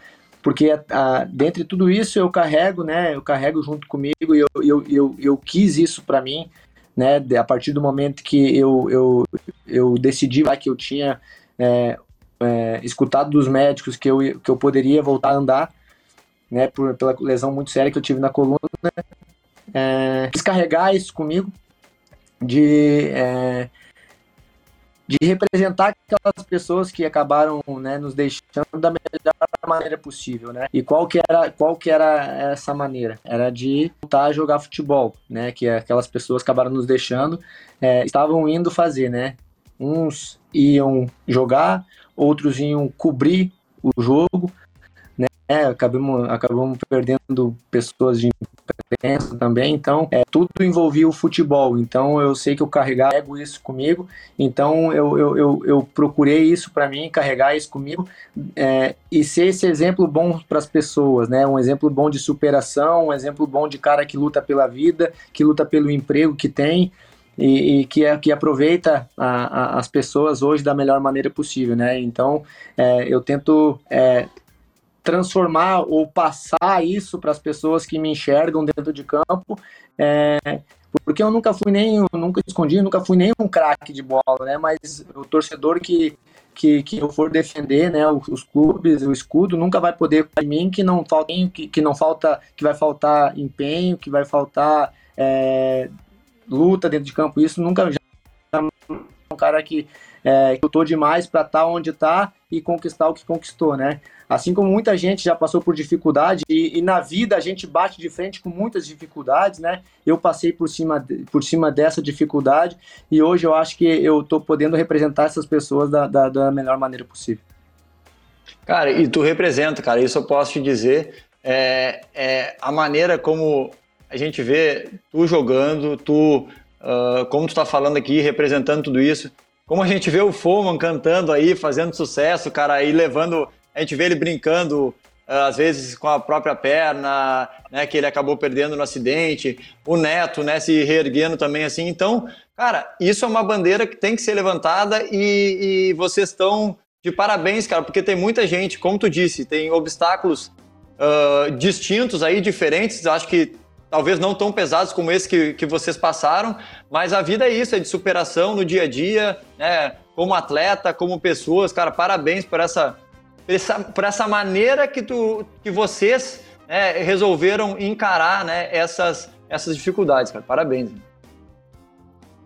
porque a, dentre tudo isso eu carrego, né, eu carrego junto comigo e eu, eu, eu, eu quis isso para mim, né, a partir do momento que eu, eu, eu decidi lá que eu tinha é, é, escutado dos médicos que eu, que eu poderia voltar a andar, né, por, pela lesão muito séria que eu tive na coluna, é, quis carregar isso comigo, de, é, de representar aquelas pessoas que acabaram né, nos deixando da melhor maneira possível, né? E qual que era qual que era essa maneira? Era de voltar a jogar futebol, né? Que aquelas pessoas acabaram nos deixando, é, estavam indo fazer, né? Uns iam jogar, outros iam cobrir o jogo, né? Acabamos, acabamos perdendo pessoas de imprensa também, então é, tudo envolvia o futebol, então eu sei que eu carregava isso comigo, então eu, eu, eu, eu procurei isso para mim, carregar isso comigo é, e ser esse exemplo bom para as pessoas, né? Um exemplo bom de superação, um exemplo bom de cara que luta pela vida, que luta pelo emprego que tem, e, e, que, é, que aproveita a, a, as pessoas hoje da melhor maneira possível, né? Então, é, eu tento é, transformar ou passar isso para as pessoas que me enxergam dentro de campo, é, porque eu nunca fui nem, nunca escondi, nunca fui nem um craque de bola, né? Mas o torcedor que, que, que eu for defender, né? Os, clubes, o escudo, nunca vai poder para mim que não falta, que, que não falta, que vai faltar empenho, que vai faltar é, luta dentro de campo. Isso nunca já um cara que é, lutou demais para estar tá onde está e conquistar o que conquistou, né? Assim como muita gente já passou por dificuldade e, e, na vida a gente bate de frente com muitas dificuldades, né? Eu passei por cima, por cima dessa dificuldade e hoje eu acho que eu estou podendo representar essas pessoas da, da, da, melhor maneira possível. Cara, e tu representa, cara, isso eu posso te dizer. É, é a maneira como a gente vê tu jogando, tu, uh, como tu está falando aqui, representando tudo isso. Como a gente vê o Foman cantando aí, fazendo sucesso, cara, aí levando a gente vê ele brincando ah, às vezes com a própria perna, né, que ele acabou perdendo no acidente, o Neto, né, se reerguendo também assim. Então, cara, isso é uma bandeira que tem que ser levantada e, e vocês estão de parabéns, cara, porque tem muita gente, como tu disse, tem obstáculos uh, distintos aí, diferentes, acho que talvez não tão pesados como esse que, que vocês passaram, mas a vida é isso, é de superação no dia a dia, né, como atleta, como pessoas, cara, parabéns por essa por essa, por essa maneira que, tu, que vocês né, resolveram encarar né, essas, essas dificuldades, cara. Parabéns.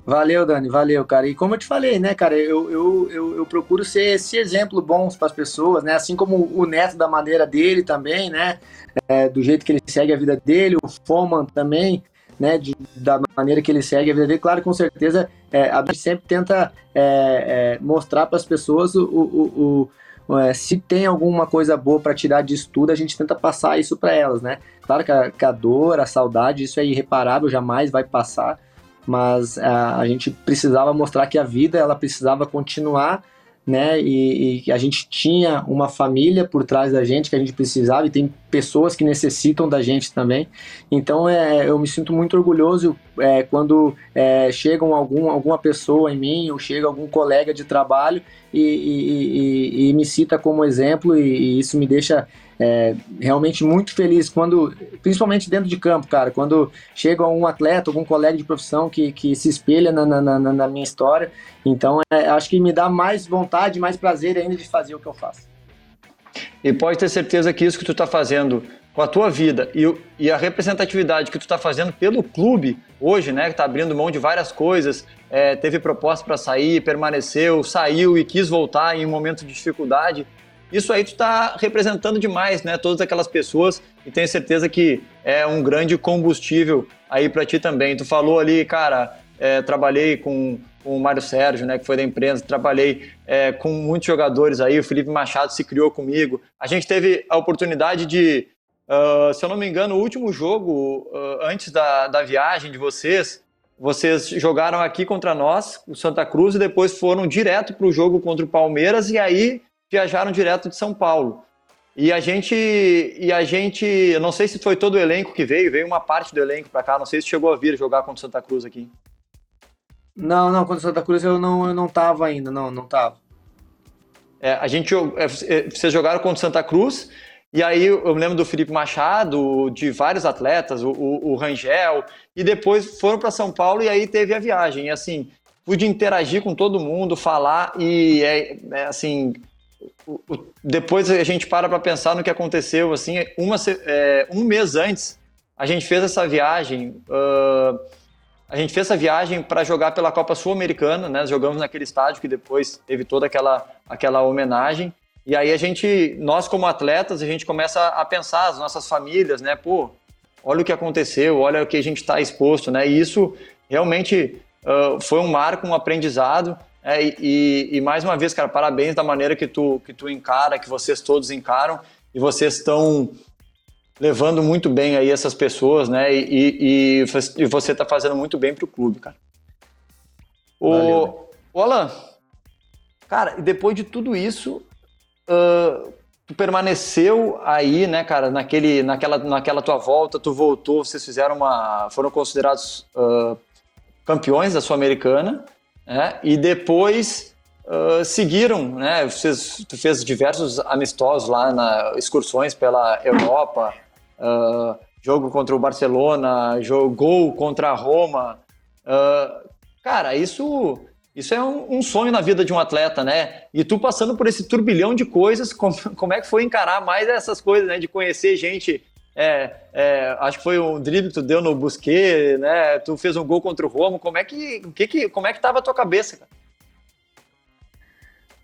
Valeu, Dani, valeu, cara. E como eu te falei, né, cara, eu, eu, eu, eu procuro ser esse exemplo bom para as pessoas, né? Assim como o Neto da maneira dele também, né? É, do jeito que ele segue a vida dele, o Foman também, né? De, da maneira que ele segue a vida dele. Claro, com certeza, é, a gente sempre tenta é, é mostrar para as pessoas o, o, o é, se tem alguma coisa boa para tirar disso tudo, a gente tenta passar isso para elas, né? Claro que a, que a, dor, a saudade, isso é irreparável, jamais vai passar, mas a, a gente precisava mostrar que a vida ela precisava continuar né? E, e, a gente tinha uma família por trás da gente que a gente precisava e tem pessoas que necessitam da gente também. Então é, eu me sinto muito orgulhoso é, quando é, chegam algum, alguma pessoa em mim ou chega algum colega de trabalho e, e, e me cita como exemplo e, isso me deixa é, realmente muito feliz quando, principalmente dentro de campo, cara, quando chega um atleta, algum colega de profissão que, que se espelha na, na, na, na minha história. Então, é, acho que me dá mais vontade, mais prazer ainda de fazer o que eu faço. E pode ter certeza que isso que tu está fazendo com a tua vida e, e a representatividade que tu está fazendo pelo clube hoje, né, que está abrindo mão de várias coisas, é, teve proposta para sair, permaneceu, saiu e quis voltar em um momento de dificuldade, isso aí tu está representando demais, né? Todas aquelas pessoas e tenho certeza que é um grande combustível aí para ti também. Tu falou ali, cara, é, trabalhei com, com o Mário Sérgio, né, que foi da imprensa, trabalhei é, com muitos jogadores aí, o Felipe Machado se criou comigo. A gente teve a oportunidade de, uh, se eu não me engano, o último jogo uh, antes da, da viagem de vocês, vocês jogaram aqui contra nós, o Santa Cruz, e depois foram direto para o jogo contra o Palmeiras, e aí viajaram direto de São Paulo. E a gente, e a gente, eu não sei se foi todo o elenco que veio, veio uma parte do elenco para cá, não sei se chegou a vir jogar contra o Santa Cruz aqui. Não, não, contra o Santa Cruz eu não, eu não tava ainda, não, não tava. É, a gente, é, é, vocês jogaram contra o Santa Cruz, e aí eu me lembro do Felipe Machado, de vários atletas, o, o, o Rangel, e depois foram para São Paulo e aí teve a viagem. E assim, pude interagir com todo mundo, falar, e é, é assim, depois a gente para para pensar no que aconteceu, assim, uma, é, um mês antes, a gente fez essa viagem, uh, a gente fez essa viagem para jogar pela Copa Sul-Americana, né? Jogamos naquele estádio que depois teve toda aquela, aquela homenagem. E aí a gente, nós como atletas, a gente começa a pensar as nossas famílias, né? Pô, olha o que aconteceu, olha o que a gente está exposto, né? E isso realmente uh, foi um marco, um aprendizado. É, e, e, mais uma vez, cara, parabéns da maneira que tu, que tu encara, que vocês todos encaram, e vocês estão levando muito bem aí essas pessoas, né? E, e, e você está fazendo muito bem para o clube, cara. O, Valeu, né? o Alan, cara, depois de tudo isso, uh, tu permaneceu aí, né, cara, naquele, naquela, naquela tua volta, tu voltou, vocês fizeram uma, foram considerados uh, campeões da Sul-Americana, né? E depois uh, seguiram, né? Vocês, tu fez diversos amistosos lá na excursões pela Europa, uh, jogo contra o Barcelona, jogo, gol contra a Roma. Uh, cara, isso isso é um, um, sonho na vida de um atleta, né? E tu passando por esse turbilhão de coisas, como, como é que foi encarar mais essas coisas, né? De conhecer gente. É, é, acho que foi um drible que tu deu no Busquet, né? Tu fez um gol contra o Romo. Como é que, que, que como é que tava a tua cabeça, cara?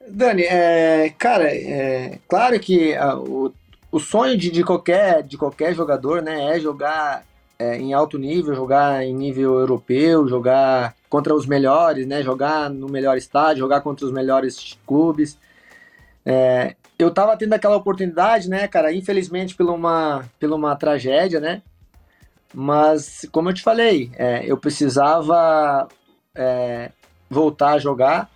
Dani, é, cara, é, claro que a, o o sonho de, de, qualquer, de qualquer jogador né, é jogar é, em alto nível, jogar em nível europeu, jogar contra os melhores, né, jogar no melhor estádio, jogar contra os melhores clubes. É, eu tava tendo aquela oportunidade, né, cara, infelizmente por uma, por uma tragédia, né, mas como eu te falei, é, eu precisava é, voltar a jogar,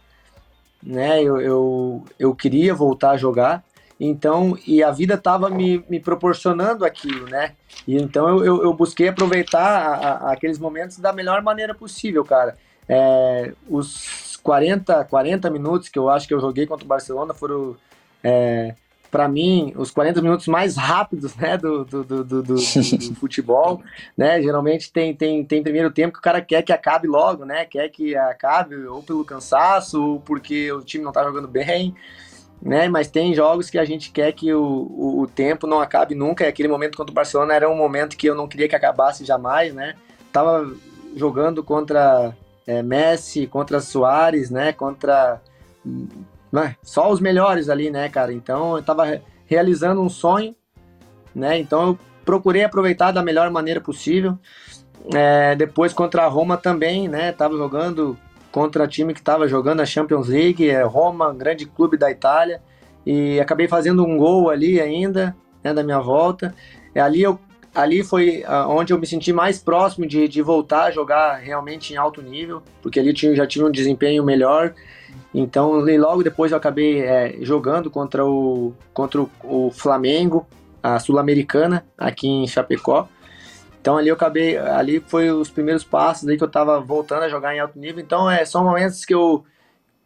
né, eu, eu, eu queria voltar a jogar, então, e a vida estava me, me proporcionando aquilo, né? E então eu, eu, eu busquei aproveitar a, a, aqueles momentos da melhor maneira possível, cara. É, os 40, 40 minutos que eu acho que eu joguei contra o Barcelona foram, é, para mim, os 40 minutos mais rápidos né, do, do, do, do, do futebol. Né? Geralmente tem, tem, tem primeiro tempo que o cara quer que acabe logo, né? Quer que acabe ou pelo cansaço, ou porque o time não tá jogando bem né? Mas tem jogos que a gente quer que o, o, o, tempo não acabe nunca. E aquele momento contra o Barcelona era um momento que eu não queria que acabasse jamais, né? Tava jogando contra é, Messi, contra Soares, né? Contra né? só os melhores ali, né, cara? Então eu tava realizando um sonho, né? Então eu procurei aproveitar da melhor maneira possível. É, depois contra a Roma também, né? Tava jogando contra time que estava jogando a Champions League, é Roma, grande clube da Itália, e acabei fazendo um gol ali ainda, né, da minha volta. E ali eu ali foi uh, onde eu me senti mais próximo de, de voltar a jogar realmente em alto nível, porque ali tinha, já tinha um desempenho melhor. Então, logo depois eu acabei é, jogando contra o, contra o Flamengo, a Sul-Americana, aqui em Chapecó. Então ali eu acabei, ali foi os primeiros passos aí que eu estava voltando a jogar em alto nível. Então é são momentos que eu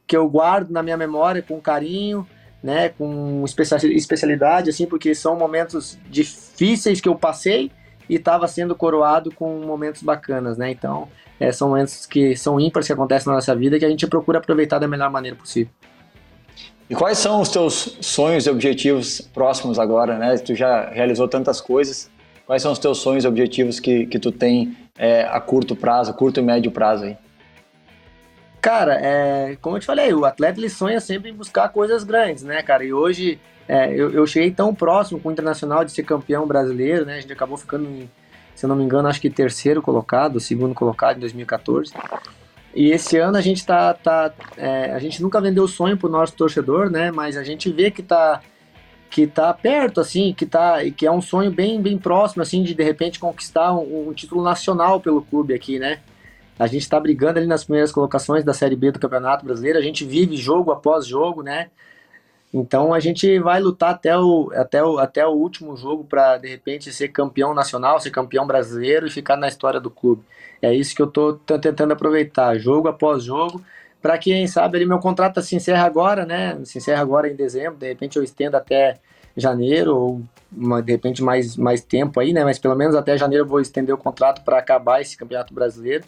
que eu guardo na minha memória com carinho, né, com especialidade assim, porque são momentos difíceis que eu passei e estava sendo coroado com momentos bacanas, né? Então, é, são momentos que são ímpares que acontecem na nossa vida que a gente procura aproveitar da melhor maneira possível. E quais são os teus sonhos e objetivos próximos agora, né? Tu já realizou tantas coisas. Quais são os teus sonhos e objetivos que, que tu tem é, a curto prazo, curto e médio prazo aí? Cara, é, como eu te falei, o atleta ele sonha sempre em buscar coisas grandes, né, cara? E hoje é, eu, eu, cheguei tão próximo com o Internacional de ser campeão brasileiro, né? A gente acabou ficando, em, se eu não me engano, acho que terceiro colocado, segundo colocado em 2014. E esse ano a gente tá, tá é, a gente nunca vendeu o sonho pro nosso torcedor, né? Mas a gente vê que tá que tá perto, assim, que tá que é um sonho bem, bem próximo, assim, de de repente conquistar um, um título nacional pelo clube aqui, né? A gente está brigando ali nas primeiras colocações da Série B do Campeonato Brasileiro, a gente vive jogo após jogo, né? Então a gente vai lutar até o, até o, até o último jogo para de repente ser campeão nacional, ser campeão brasileiro e ficar na história do clube. É isso que eu tô tentando aproveitar, jogo após jogo, para quem sabe ele meu contrato se encerra agora, né? Se encerra agora em dezembro, de repente eu estendo até janeiro ou de repente mais mais tempo aí, né? Mas pelo menos até janeiro eu vou estender o contrato para acabar esse Campeonato Brasileiro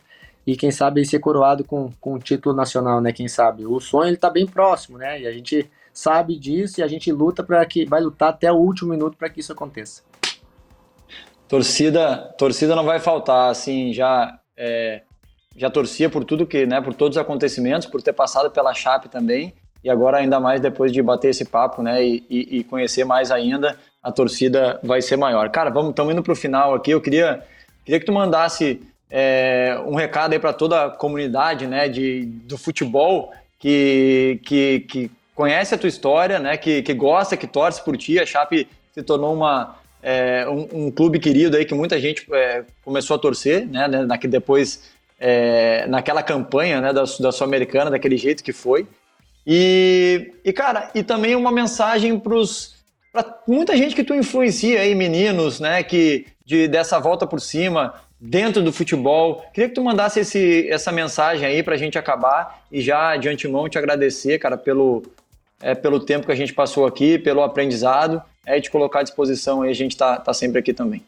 e quem sabe ser coroado com com um título nacional, né? Quem sabe. O sonho ele tá bem próximo, né? E a gente sabe disso e a gente luta para que vai lutar até o último minuto para que isso aconteça. Torcida, torcida não vai faltar, assim, já é já torcia por tudo que, né, por todos os acontecimentos, por ter passado pela Chape também, e agora ainda mais depois de bater esse papo, né, e, e, conhecer mais ainda, a torcida vai ser maior. Cara, vamos, estamos indo para o final aqui, eu queria, queria que tu mandasse é, um recado aí para toda a comunidade, né, de, do futebol, que, que, que conhece a tua história, né, que, que gosta, que torce por ti, a Chape se tornou uma, é, um, um, clube querido aí que muita gente é, começou a torcer, né, né na, que depois é, naquela campanha né, da, da Sul-Americana, daquele jeito que foi. E, e, cara, e também uma mensagem para muita gente que tu influencia aí, meninos, né, que de, dessa volta por cima, dentro do futebol. Queria que tu mandasse esse, essa mensagem aí para a gente acabar e já de antemão te agradecer, cara, pelo, é, pelo tempo que a gente passou aqui, pelo aprendizado, é, te colocar à disposição aí, a gente está tá sempre aqui também.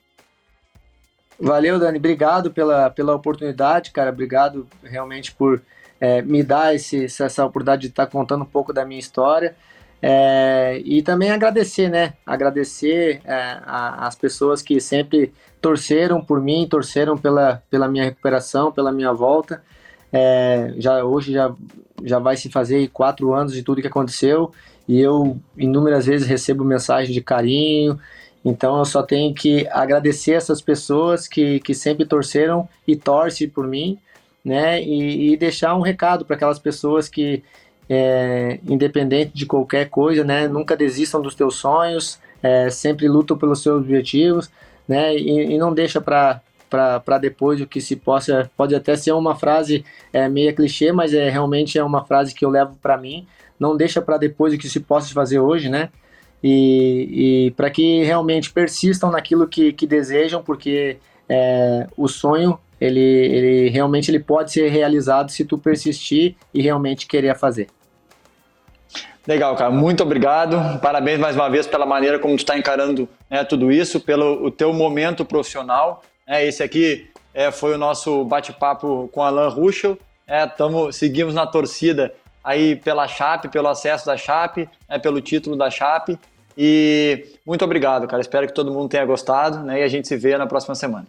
Valeu, Dani. Obrigado pela, pela oportunidade, cara. Obrigado realmente por é, me dar esse, essa oportunidade de estar contando um pouco da minha história. É, e também agradecer, né? Agradecer é, a, as pessoas que sempre torceram por mim, torceram pela, pela minha recuperação, pela minha volta. É, já hoje já, já vai se fazer quatro anos de tudo que aconteceu e eu inúmeras vezes recebo mensagem de carinho, então eu só tenho que agradecer essas pessoas que, que sempre torceram e torcem por mim, né? E, e deixar um recado para aquelas pessoas que, é, independente de qualquer coisa, né? Nunca desistam dos teus sonhos, é, sempre lutam pelos seus objetivos, né? E, e não deixa para para depois o que se possa pode até ser uma frase é, meio clichê mas é realmente é uma frase que eu levo para mim não deixa para depois o que se possa fazer hoje né e, e para que realmente persistam naquilo que, que desejam, porque é, o sonho ele, ele realmente ele pode ser realizado se tu persistir e realmente querer fazer. Legal, cara. Muito obrigado. Parabéns mais uma vez pela maneira como tu está encarando né, tudo isso, pelo o teu momento profissional. É, esse aqui é, foi o nosso bate-papo com Alan Ruschel. É, tamo, seguimos na torcida aí pela Chape, pelo acesso da Chape, é, pelo título da Chape. E muito obrigado, cara. Espero que todo mundo tenha gostado né, e a gente se vê na próxima semana.